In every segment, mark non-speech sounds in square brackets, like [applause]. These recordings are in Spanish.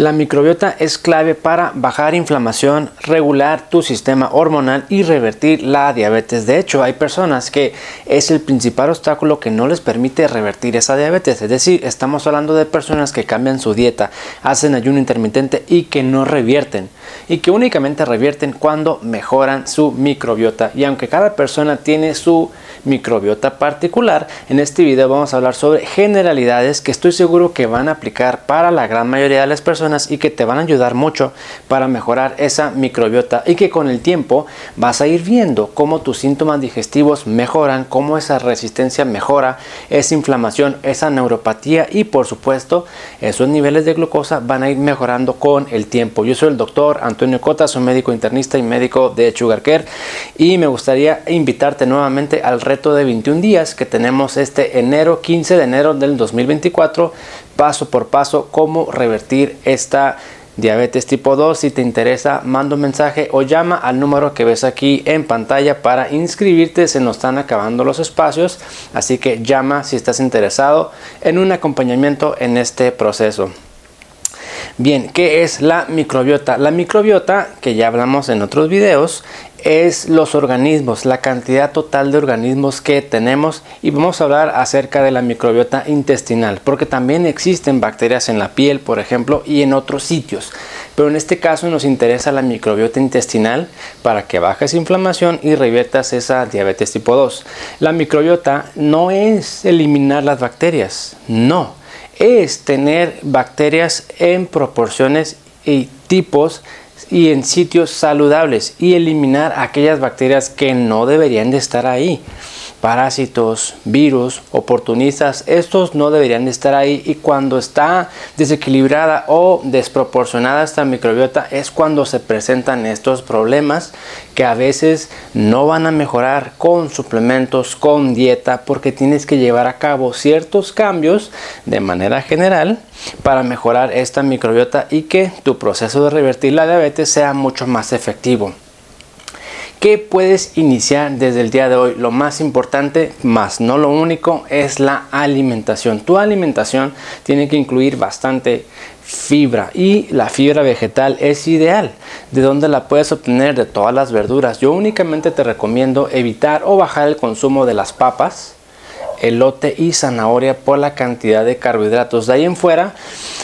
La microbiota es clave para bajar inflamación, regular tu sistema hormonal y revertir la diabetes. De hecho, hay personas que es el principal obstáculo que no les permite revertir esa diabetes. Es decir, estamos hablando de personas que cambian su dieta, hacen ayuno intermitente y que no revierten. Y que únicamente revierten cuando mejoran su microbiota. Y aunque cada persona tiene su microbiota particular, en este video vamos a hablar sobre generalidades que estoy seguro que van a aplicar para la gran mayoría de las personas y que te van a ayudar mucho para mejorar esa microbiota y que con el tiempo vas a ir viendo cómo tus síntomas digestivos mejoran, cómo esa resistencia mejora, esa inflamación, esa neuropatía y por supuesto esos niveles de glucosa van a ir mejorando con el tiempo. Yo soy el doctor Antonio Cota, soy médico internista y médico de Sugar Care y me gustaría invitarte nuevamente al reto de 21 días que tenemos este enero 15 de enero del 2024 paso por paso cómo revertir esta diabetes tipo 2. Si te interesa, manda un mensaje o llama al número que ves aquí en pantalla para inscribirte. Se nos están acabando los espacios, así que llama si estás interesado en un acompañamiento en este proceso. Bien, ¿qué es la microbiota? La microbiota, que ya hablamos en otros videos, es los organismos, la cantidad total de organismos que tenemos y vamos a hablar acerca de la microbiota intestinal, porque también existen bacterias en la piel, por ejemplo, y en otros sitios. Pero en este caso nos interesa la microbiota intestinal para que bajes inflamación y reviertas esa diabetes tipo 2. La microbiota no es eliminar las bacterias, no, es tener bacterias en proporciones y tipos y en sitios saludables y eliminar aquellas bacterias que no deberían de estar ahí parásitos, virus, oportunistas, estos no deberían de estar ahí y cuando está desequilibrada o desproporcionada esta microbiota es cuando se presentan estos problemas que a veces no van a mejorar con suplementos, con dieta, porque tienes que llevar a cabo ciertos cambios de manera general para mejorar esta microbiota y que tu proceso de revertir la diabetes sea mucho más efectivo. ¿Qué puedes iniciar desde el día de hoy? Lo más importante, más no lo único, es la alimentación. Tu alimentación tiene que incluir bastante fibra y la fibra vegetal es ideal. ¿De dónde la puedes obtener? De todas las verduras. Yo únicamente te recomiendo evitar o bajar el consumo de las papas, elote y zanahoria por la cantidad de carbohidratos. De ahí en fuera,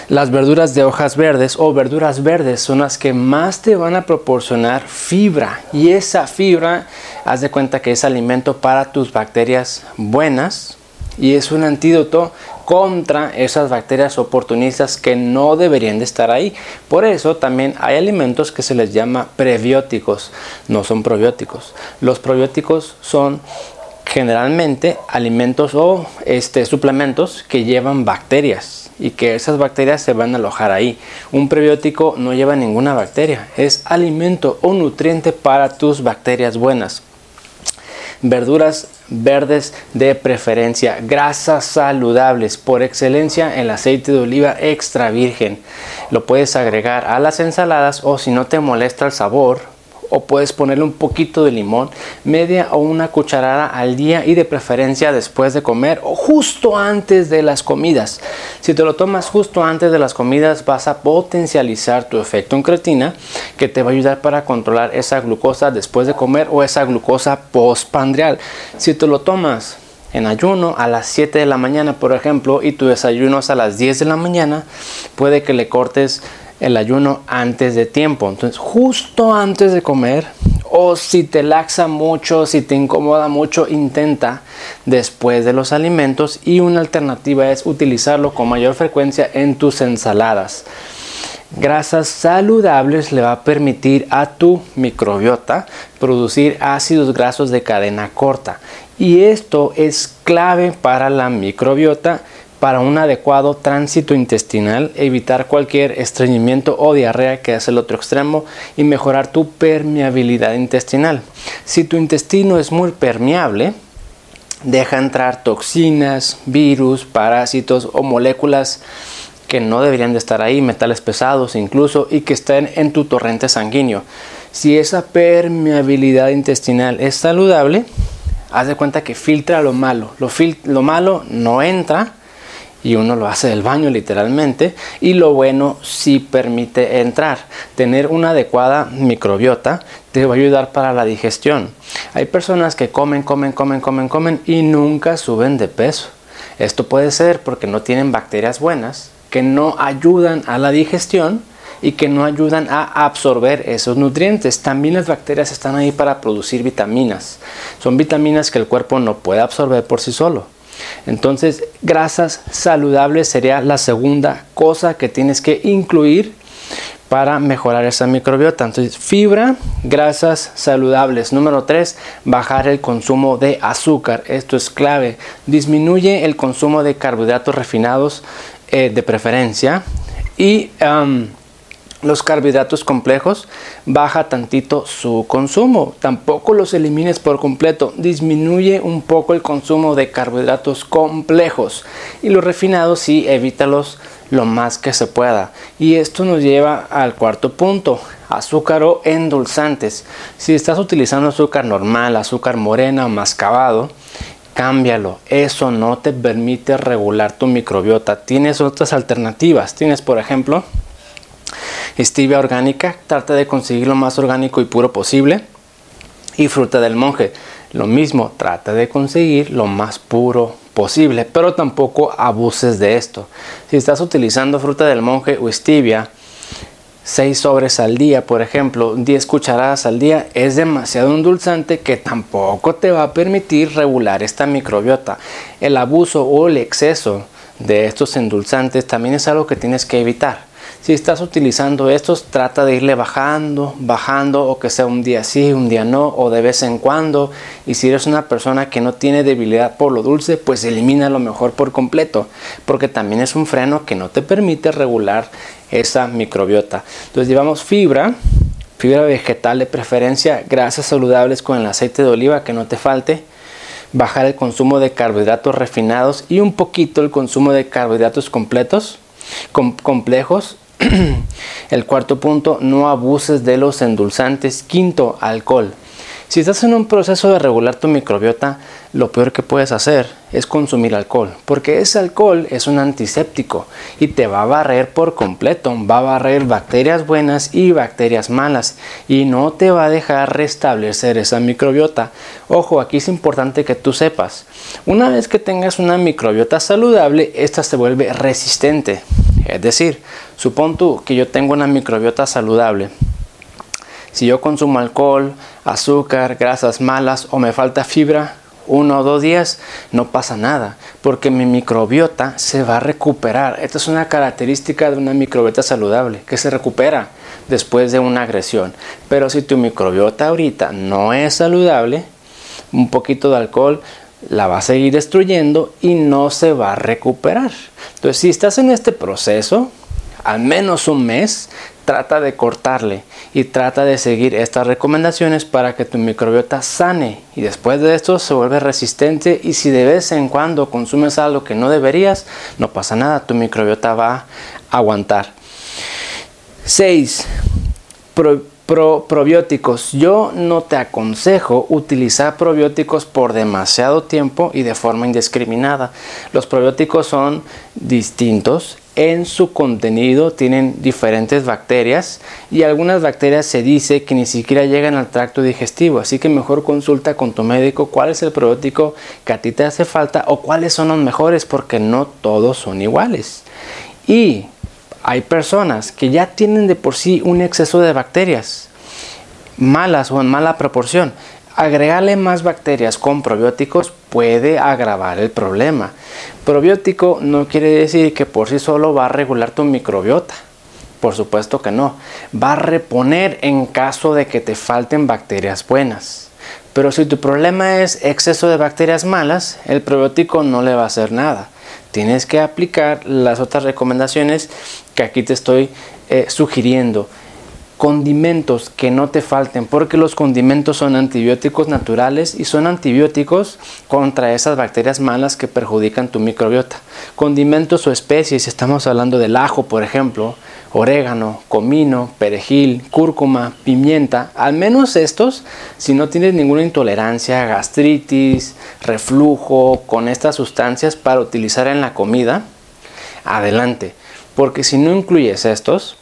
las verduras de hojas verdes o verduras verdes son las que más te van a proporcionar fibra y esa fibra, haz de cuenta que es alimento para tus bacterias buenas y es un antídoto contra esas bacterias oportunistas que no deberían de estar ahí. Por eso también hay alimentos que se les llama prebióticos, no son probióticos. Los probióticos son generalmente alimentos o este, suplementos que llevan bacterias y que esas bacterias se van a alojar ahí. Un prebiótico no lleva ninguna bacteria, es alimento o nutriente para tus bacterias buenas. Verduras verdes de preferencia, grasas saludables, por excelencia el aceite de oliva extra virgen. Lo puedes agregar a las ensaladas o si no te molesta el sabor, o puedes ponerle un poquito de limón, media o una cucharada al día y de preferencia después de comer o justo antes de las comidas. Si te lo tomas justo antes de las comidas vas a potencializar tu efecto en creatina que te va a ayudar para controlar esa glucosa después de comer o esa glucosa postpandreal. Si te lo tomas en ayuno a las 7 de la mañana, por ejemplo, y tu desayuno es a las 10 de la mañana, puede que le cortes el ayuno antes de tiempo. Entonces, justo antes de comer, o si te laxa mucho, si te incomoda mucho, intenta después de los alimentos. Y una alternativa es utilizarlo con mayor frecuencia en tus ensaladas. Grasas saludables le va a permitir a tu microbiota producir ácidos grasos de cadena corta. Y esto es clave para la microbiota para un adecuado tránsito intestinal, evitar cualquier estreñimiento o diarrea que es el otro extremo y mejorar tu permeabilidad intestinal. Si tu intestino es muy permeable, deja entrar toxinas, virus, parásitos o moléculas que no deberían de estar ahí, metales pesados incluso, y que estén en tu torrente sanguíneo. Si esa permeabilidad intestinal es saludable, haz de cuenta que filtra lo malo. Lo, lo malo no entra y uno lo hace del baño literalmente y lo bueno sí permite entrar. Tener una adecuada microbiota te va a ayudar para la digestión. Hay personas que comen, comen, comen, comen, comen y nunca suben de peso. Esto puede ser porque no tienen bacterias buenas que no ayudan a la digestión y que no ayudan a absorber esos nutrientes. También las bacterias están ahí para producir vitaminas. Son vitaminas que el cuerpo no puede absorber por sí solo. Entonces, grasas saludables sería la segunda cosa que tienes que incluir para mejorar esa microbiota. Entonces, fibra, grasas saludables. Número 3, bajar el consumo de azúcar. Esto es clave. Disminuye el consumo de carbohidratos refinados eh, de preferencia. Y los carbohidratos complejos, baja tantito su consumo. Tampoco los elimines por completo. Disminuye un poco el consumo de carbohidratos complejos. Y los refinados sí, evítalos lo más que se pueda. Y esto nos lleva al cuarto punto, azúcar o endulzantes. Si estás utilizando azúcar normal, azúcar morena o mascabado, cámbialo. Eso no te permite regular tu microbiota. Tienes otras alternativas. Tienes, por ejemplo, Stevia orgánica, trata de conseguir lo más orgánico y puro posible. Y fruta del monje, lo mismo, trata de conseguir lo más puro posible, pero tampoco abuses de esto. Si estás utilizando fruta del monje o stevia, 6 sobres al día, por ejemplo, 10 cucharadas al día, es demasiado endulzante que tampoco te va a permitir regular esta microbiota. El abuso o el exceso de estos endulzantes también es algo que tienes que evitar. Si estás utilizando estos, trata de irle bajando, bajando, o que sea un día sí, un día no, o de vez en cuando. Y si eres una persona que no tiene debilidad por lo dulce, pues elimina lo mejor por completo, porque también es un freno que no te permite regular esa microbiota. Entonces llevamos fibra, fibra vegetal de preferencia, grasas saludables con el aceite de oliva que no te falte bajar el consumo de carbohidratos refinados y un poquito el consumo de carbohidratos completos complejos. [clears throat] El cuarto punto, no abuses de los endulzantes. Quinto, alcohol. Si estás en un proceso de regular tu microbiota, lo peor que puedes hacer es consumir alcohol, porque ese alcohol es un antiséptico y te va a barrer por completo, va a barrer bacterias buenas y bacterias malas y no te va a dejar restablecer esa microbiota. Ojo, aquí es importante que tú sepas, una vez que tengas una microbiota saludable, esta se vuelve resistente. Es decir, supón tú que yo tengo una microbiota saludable, si yo consumo alcohol, azúcar, grasas malas o me falta fibra, uno o dos días, no pasa nada, porque mi microbiota se va a recuperar. Esta es una característica de una microbiota saludable, que se recupera después de una agresión. Pero si tu microbiota ahorita no es saludable, un poquito de alcohol la va a seguir destruyendo y no se va a recuperar. Entonces, si estás en este proceso, al menos un mes, trata de cortarle y trata de seguir estas recomendaciones para que tu microbiota sane y después de esto se vuelve resistente y si de vez en cuando consumes algo que no deberías, no pasa nada, tu microbiota va a aguantar. 6. Probióticos. Yo no te aconsejo utilizar probióticos por demasiado tiempo y de forma indiscriminada. Los probióticos son distintos en su contenido tienen diferentes bacterias y algunas bacterias se dice que ni siquiera llegan al tracto digestivo, así que mejor consulta con tu médico cuál es el probiótico que a ti te hace falta o cuáles son los mejores porque no todos son iguales. Y hay personas que ya tienen de por sí un exceso de bacterias malas o en mala proporción. Agregarle más bacterias con probióticos puede agravar el problema. Probiótico no quiere decir que por sí solo va a regular tu microbiota. Por supuesto que no. Va a reponer en caso de que te falten bacterias buenas. Pero si tu problema es exceso de bacterias malas, el probiótico no le va a hacer nada. Tienes que aplicar las otras recomendaciones que aquí te estoy eh, sugiriendo condimentos que no te falten, porque los condimentos son antibióticos naturales y son antibióticos contra esas bacterias malas que perjudican tu microbiota. Condimentos o especies, estamos hablando del ajo, por ejemplo, orégano, comino, perejil, cúrcuma, pimienta, al menos estos, si no tienes ninguna intolerancia, gastritis, reflujo con estas sustancias para utilizar en la comida, adelante. Porque si no incluyes estos,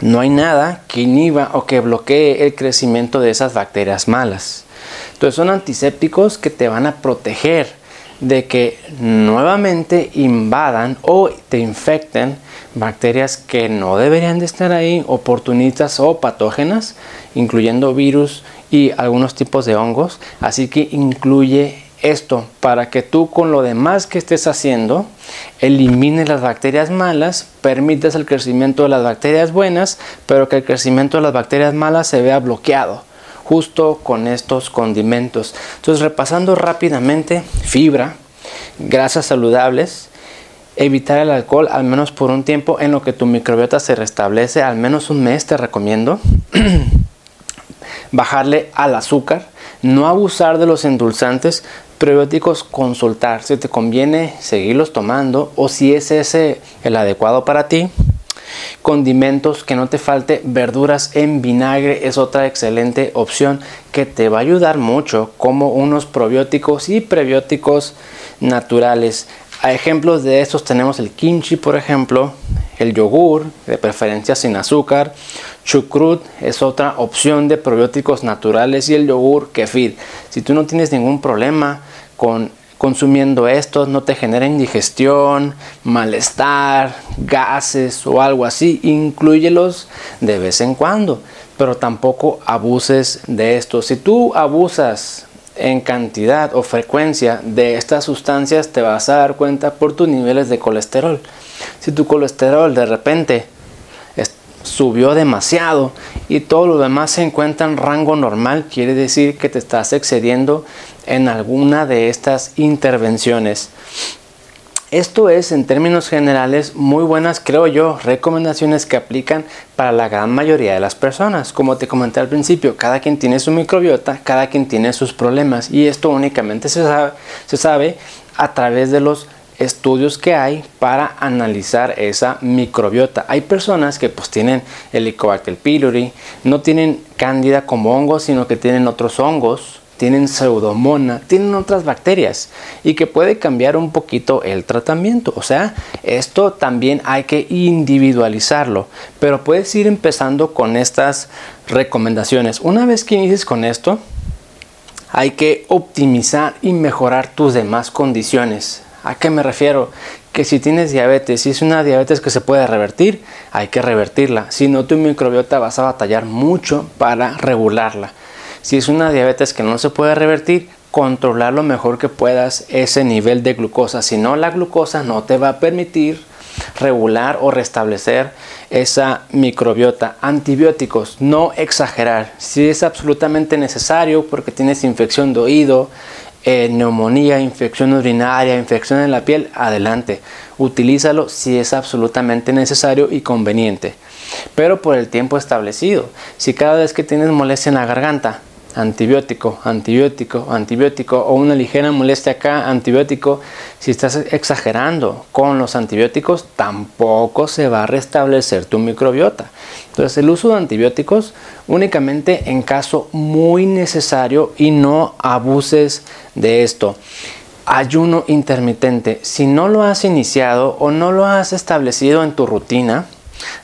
no hay nada que inhiba o que bloquee el crecimiento de esas bacterias malas. Entonces son antisépticos que te van a proteger de que nuevamente invadan o te infecten bacterias que no deberían de estar ahí, oportunistas o patógenas, incluyendo virus y algunos tipos de hongos. Así que incluye esto para que tú con lo demás que estés haciendo elimines las bacterias malas, permitas el crecimiento de las bacterias buenas, pero que el crecimiento de las bacterias malas se vea bloqueado justo con estos condimentos. Entonces, repasando rápidamente, fibra, grasas saludables, evitar el alcohol al menos por un tiempo en lo que tu microbiota se restablece, al menos un mes te recomiendo. [clears throat] Bajarle al azúcar, no abusar de los endulzantes, prebióticos consultar si te conviene seguirlos tomando o si es ese el adecuado para ti. Condimentos, que no te falte verduras en vinagre es otra excelente opción que te va a ayudar mucho como unos probióticos y prebióticos naturales. A ejemplos de estos tenemos el kimchi, por ejemplo, el yogur, de preferencia sin azúcar, chucrut es otra opción de probióticos naturales y el yogur kefir. Si tú no tienes ningún problema con consumiendo estos no te genera indigestión, malestar, gases o algo así, incluyelos de vez en cuando, pero tampoco abuses de estos. Si tú abusas en cantidad o frecuencia de estas sustancias, te vas a dar cuenta por tus niveles de colesterol. Si tu colesterol de repente subió demasiado y todo lo demás se encuentra en rango normal, quiere decir que te estás excediendo en alguna de estas intervenciones. Esto es, en términos generales, muy buenas, creo yo, recomendaciones que aplican para la gran mayoría de las personas. Como te comenté al principio, cada quien tiene su microbiota, cada quien tiene sus problemas y esto únicamente se sabe, se sabe a través de los estudios que hay para analizar esa microbiota. Hay personas que pues tienen Helicobacter pylori, no tienen cándida como hongos, sino que tienen otros hongos, tienen pseudomona, tienen otras bacterias y que puede cambiar un poquito el tratamiento. O sea, esto también hay que individualizarlo, pero puedes ir empezando con estas recomendaciones. Una vez que inicies con esto, hay que optimizar y mejorar tus demás condiciones. ¿A qué me refiero? Que si tienes diabetes, si es una diabetes que se puede revertir, hay que revertirla. Si no, tu microbiota vas a batallar mucho para regularla. Si es una diabetes que no se puede revertir, controlar lo mejor que puedas ese nivel de glucosa. Si no, la glucosa no te va a permitir regular o restablecer esa microbiota. Antibióticos, no exagerar. Si es absolutamente necesario porque tienes infección de oído, eh, neumonía, infección urinaria, infección en la piel, adelante. Utilízalo si es absolutamente necesario y conveniente. Pero por el tiempo establecido. Si cada vez que tienes molestia en la garganta, antibiótico, antibiótico, antibiótico o una ligera molestia acá, antibiótico, si estás exagerando con los antibióticos, tampoco se va a restablecer tu microbiota. Entonces el uso de antibióticos únicamente en caso muy necesario y no abuses de esto. Ayuno intermitente. Si no lo has iniciado o no lo has establecido en tu rutina,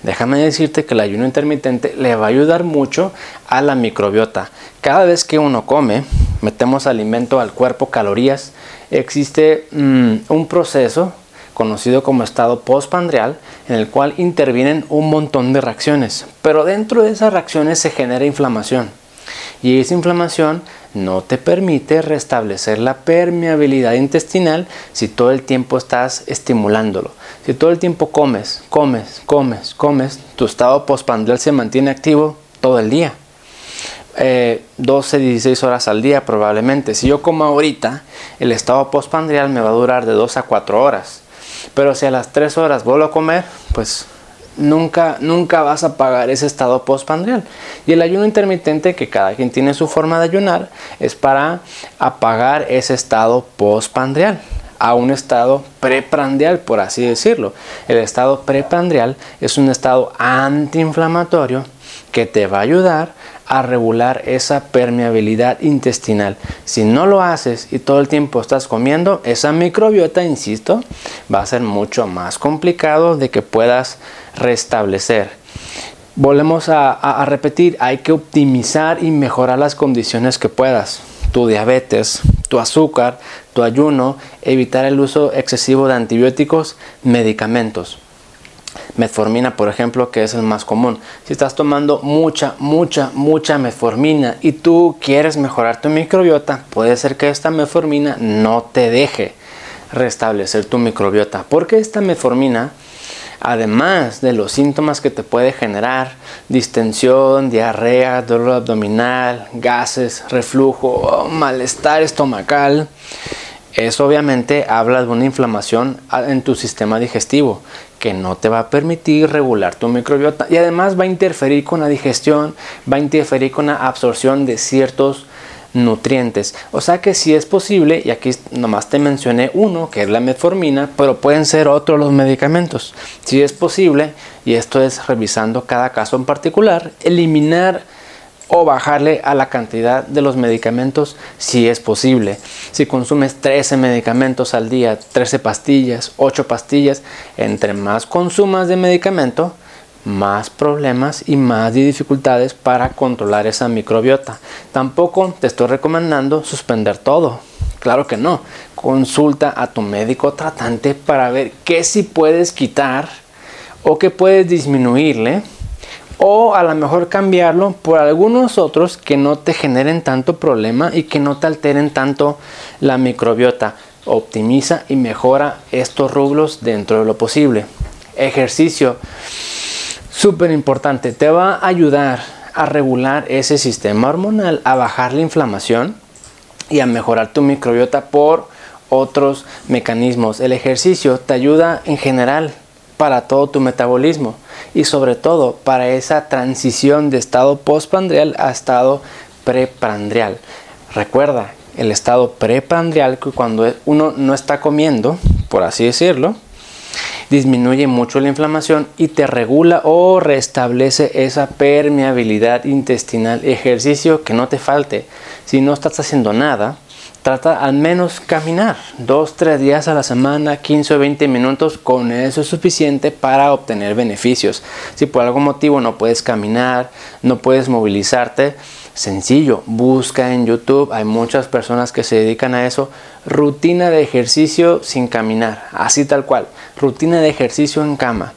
Déjame decirte que el ayuno intermitente le va a ayudar mucho a la microbiota. Cada vez que uno come, metemos alimento al cuerpo, calorías, existe mm, un proceso conocido como estado postpandreal, en el cual intervienen un montón de reacciones. Pero dentro de esas reacciones se genera inflamación. Y esa inflamación no te permite restablecer la permeabilidad intestinal si todo el tiempo estás estimulándolo. Si todo el tiempo comes, comes, comes, comes, tu estado postpandreal se mantiene activo todo el día. 12, eh, 16 horas al día probablemente. Si yo como ahorita, el estado postpandreal me va a durar de 2 a 4 horas. Pero si a las 3 horas vuelvo a comer, pues nunca, nunca vas a pagar ese estado postpandreal. Y el ayuno intermitente, que cada quien tiene su forma de ayunar, es para apagar ese estado postpandreal a un estado preprandial, por así decirlo. El estado preprandial es un estado antiinflamatorio que te va a ayudar a regular esa permeabilidad intestinal. Si no lo haces y todo el tiempo estás comiendo, esa microbiota, insisto, va a ser mucho más complicado de que puedas restablecer. Volvemos a, a repetir, hay que optimizar y mejorar las condiciones que puedas. Tu diabetes, tu azúcar, tu ayuno, evitar el uso excesivo de antibióticos, medicamentos metformina, por ejemplo, que es el más común. Si estás tomando mucha, mucha, mucha metformina y tú quieres mejorar tu microbiota, puede ser que esta metformina no te deje restablecer tu microbiota, porque esta metformina, además de los síntomas que te puede generar, distensión, diarrea, dolor abdominal, gases, reflujo, malestar estomacal, eso obviamente habla de una inflamación en tu sistema digestivo que no te va a permitir regular tu microbiota y además va a interferir con la digestión, va a interferir con la absorción de ciertos nutrientes. O sea que si es posible, y aquí nomás te mencioné uno, que es la metformina, pero pueden ser otros los medicamentos. Si es posible, y esto es revisando cada caso en particular, eliminar o bajarle a la cantidad de los medicamentos si es posible. Si consumes 13 medicamentos al día, 13 pastillas, 8 pastillas, entre más consumas de medicamento, más problemas y más dificultades para controlar esa microbiota. Tampoco te estoy recomendando suspender todo. Claro que no. Consulta a tu médico tratante para ver qué si puedes quitar o qué puedes disminuirle o a lo mejor cambiarlo por algunos otros que no te generen tanto problema y que no te alteren tanto la microbiota. Optimiza y mejora estos rublos dentro de lo posible. Ejercicio, súper importante, te va a ayudar a regular ese sistema hormonal, a bajar la inflamación y a mejorar tu microbiota por otros mecanismos. El ejercicio te ayuda en general para todo tu metabolismo y sobre todo para esa transición de estado postprandial a estado preprandial. Recuerda, el estado preprandial que cuando uno no está comiendo, por así decirlo, disminuye mucho la inflamación y te regula o restablece esa permeabilidad intestinal. Ejercicio que no te falte. Si no estás haciendo nada, Trata al menos caminar dos, tres días a la semana, 15 o 20 minutos, con eso es suficiente para obtener beneficios. Si por algún motivo no puedes caminar, no puedes movilizarte, sencillo, busca en YouTube, hay muchas personas que se dedican a eso, rutina de ejercicio sin caminar, así tal cual, rutina de ejercicio en cama,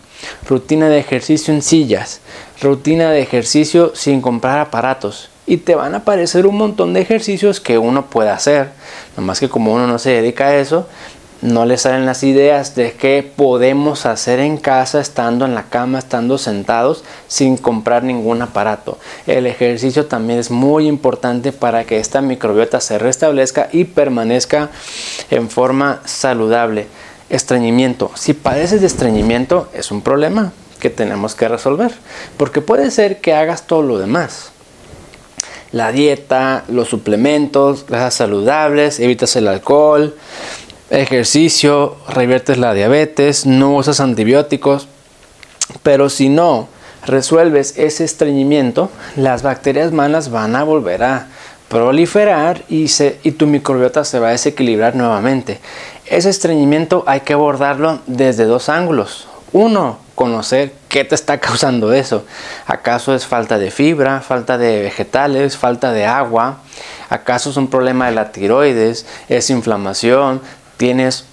rutina de ejercicio en sillas, rutina de ejercicio sin comprar aparatos y te van a aparecer un montón de ejercicios que uno puede hacer. Nomás que como uno no se dedica a eso, no le salen las ideas de qué podemos hacer en casa estando en la cama, estando sentados sin comprar ningún aparato. El ejercicio también es muy importante para que esta microbiota se restablezca y permanezca en forma saludable. Estreñimiento. Si padeces de estreñimiento es un problema que tenemos que resolver, porque puede ser que hagas todo lo demás la dieta, los suplementos, grasas saludables, evitas el alcohol, ejercicio, reviertes la diabetes, no usas antibióticos, pero si no resuelves ese estreñimiento, las bacterias malas van a volver a proliferar y, se, y tu microbiota se va a desequilibrar nuevamente. Ese estreñimiento hay que abordarlo desde dos ángulos. Uno, conocer qué te está [laughs] causando eso. ¿Acaso es falta de fibra, falta de vegetales, falta de agua? ¿Acaso es un problema de la tiroides? ¿Es inflamación? ¿Tienes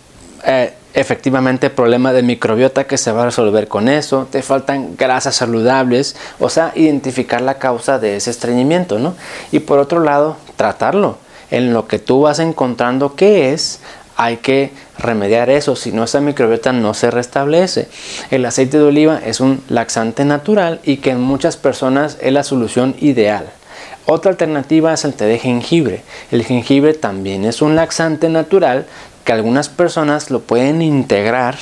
eh, efectivamente problema de microbiota que se va a resolver con eso? ¿Te faltan grasas saludables? O sea, identificar la causa de ese estreñimiento, ¿no? Y por otro lado, tratarlo. En lo que tú vas encontrando qué es, hay que remediar eso, si no esa microbiota no se restablece. El aceite de oliva es un laxante natural y que en muchas personas es la solución ideal. Otra alternativa es el té de jengibre. El jengibre también es un laxante natural que algunas personas lo pueden integrar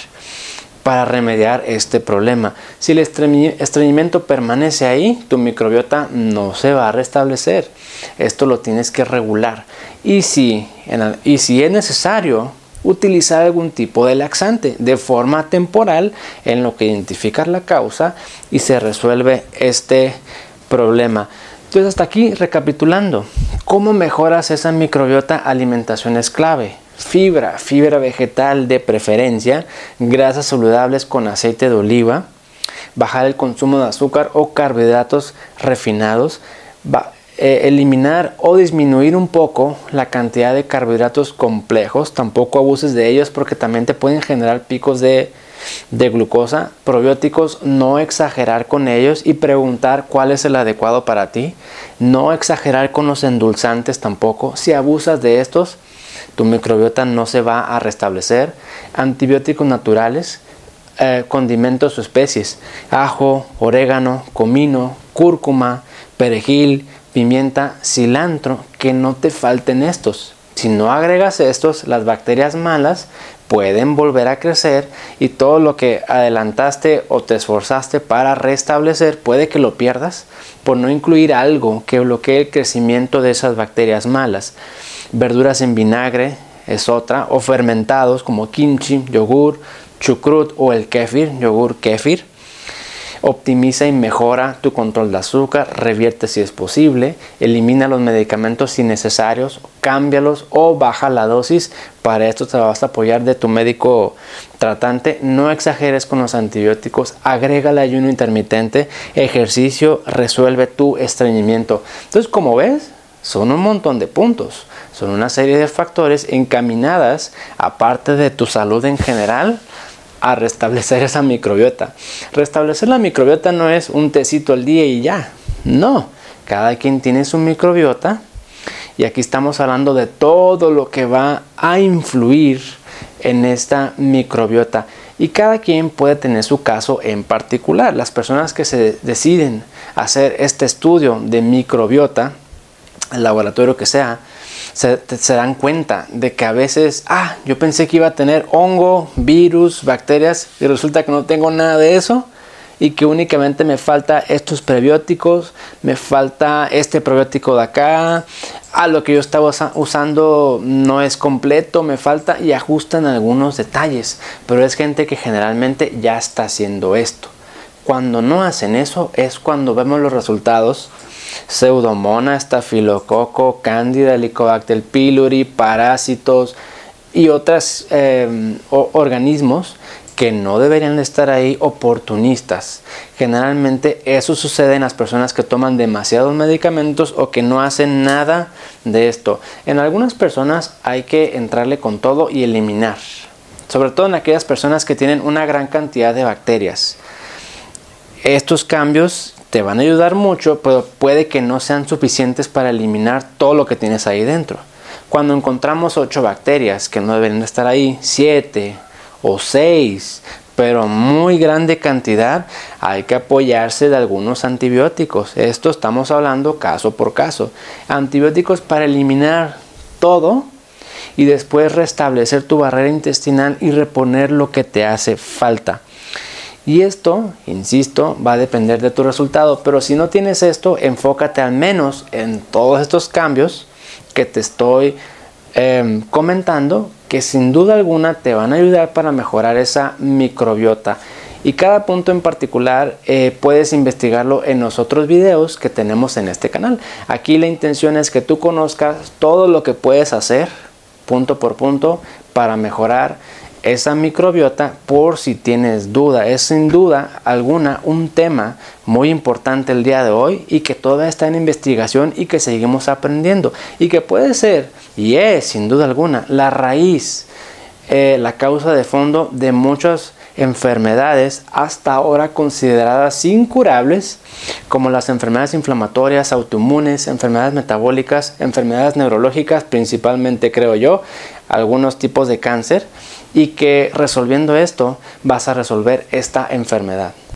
para remediar este problema. Si el estreñimiento permanece ahí, tu microbiota no se va a restablecer. Esto lo tienes que regular. Y si, y si es necesario utilizar algún tipo de laxante de forma temporal en lo que identificar la causa y se resuelve este problema. Entonces hasta aquí recapitulando, ¿cómo mejoras esa microbiota? Alimentación es clave. Fibra, fibra vegetal de preferencia, grasas saludables con aceite de oliva, bajar el consumo de azúcar o carbohidratos refinados, eh, eliminar o disminuir un poco la cantidad de carbohidratos complejos, tampoco abuses de ellos porque también te pueden generar picos de, de glucosa, probióticos, no exagerar con ellos y preguntar cuál es el adecuado para ti, no exagerar con los endulzantes tampoco, si abusas de estos, tu microbiota no se va a restablecer, antibióticos naturales, eh, condimentos o especies, ajo, orégano, comino, cúrcuma, perejil, pimienta, cilantro, que no te falten estos. Si no agregas estos, las bacterias malas pueden volver a crecer y todo lo que adelantaste o te esforzaste para restablecer puede que lo pierdas por no incluir algo que bloquee el crecimiento de esas bacterias malas. Verduras en vinagre es otra, o fermentados como kimchi, yogur, chucrut o el kefir, yogur kefir Optimiza y mejora tu control de azúcar, revierte si es posible, elimina los medicamentos innecesarios, cámbialos o baja la dosis. Para esto te vas a apoyar de tu médico tratante. No exageres con los antibióticos, agrega el ayuno intermitente, ejercicio, resuelve tu estreñimiento. Entonces, como ves, son un montón de puntos, son una serie de factores encaminadas, aparte de tu salud en general, a restablecer esa microbiota. Restablecer la microbiota no es un tecito al día y ya. No, cada quien tiene su microbiota y aquí estamos hablando de todo lo que va a influir en esta microbiota y cada quien puede tener su caso en particular. Las personas que se deciden hacer este estudio de microbiota, el laboratorio que sea, se, dan cuenta de que a veces, ah, yo pensé que iba a tener hongo, virus, bacterias y resulta que no tengo nada de eso y que únicamente me falta estos prebióticos, me falta este probiótico de acá, ah, lo que yo estaba usando no es completo, me falta y ajustan algunos detalles, pero es gente que generalmente ya está haciendo esto. Cuando no hacen eso es cuando vemos los resultados Pseudomonas, Staphylococcus, Candida, Helicobacter pylori, parásitos y otros em, organismos que no deberían estar ahí oportunistas. Generalmente eso sucede en las personas que toman demasiados medicamentos o que no hacen nada de esto. En algunas personas hay que entrarle con todo y eliminar. Sobre todo en aquellas personas que tienen una gran cantidad de bacterias. Estos cambios te van a ayudar mucho, pero puede que no sean suficientes para eliminar todo lo que tienes ahí dentro. Cuando encontramos 8 bacterias que no deben estar ahí, 7 o 6, pero muy grande cantidad, hay que apoyarse de algunos antibióticos. Esto estamos hablando caso por caso. Antibióticos para eliminar todo y después restablecer tu barrera intestinal y reponer lo que te hace falta. Y esto, insisto, va a depender de tu resultado, pero si no tienes esto, enfócate al menos en todos estos cambios que te estoy em, comentando, que sin duda alguna te van a ayudar para mejorar esa microbiota. Y cada punto en particular eh, puedes investigarlo en los otros videos que tenemos en este canal. Aquí la intención es que tú conozcas todo lo que puedes hacer punto por punto para mejorar esa microbiota por si tienes duda. Es sin duda alguna un tema muy importante el día de hoy y que toda está en investigación y que seguimos aprendiendo y que puede ser y es sin duda alguna la raíz, eh, la causa de fondo de muchas enfermedades hasta ahora consideradas incurables como las enfermedades inflamatorias, autoinmunes, enfermedades metabólicas, enfermedades neurológicas, principalmente creo yo, algunos tipos de cáncer y que resolviendo esto vas a resolver esta enfermedad.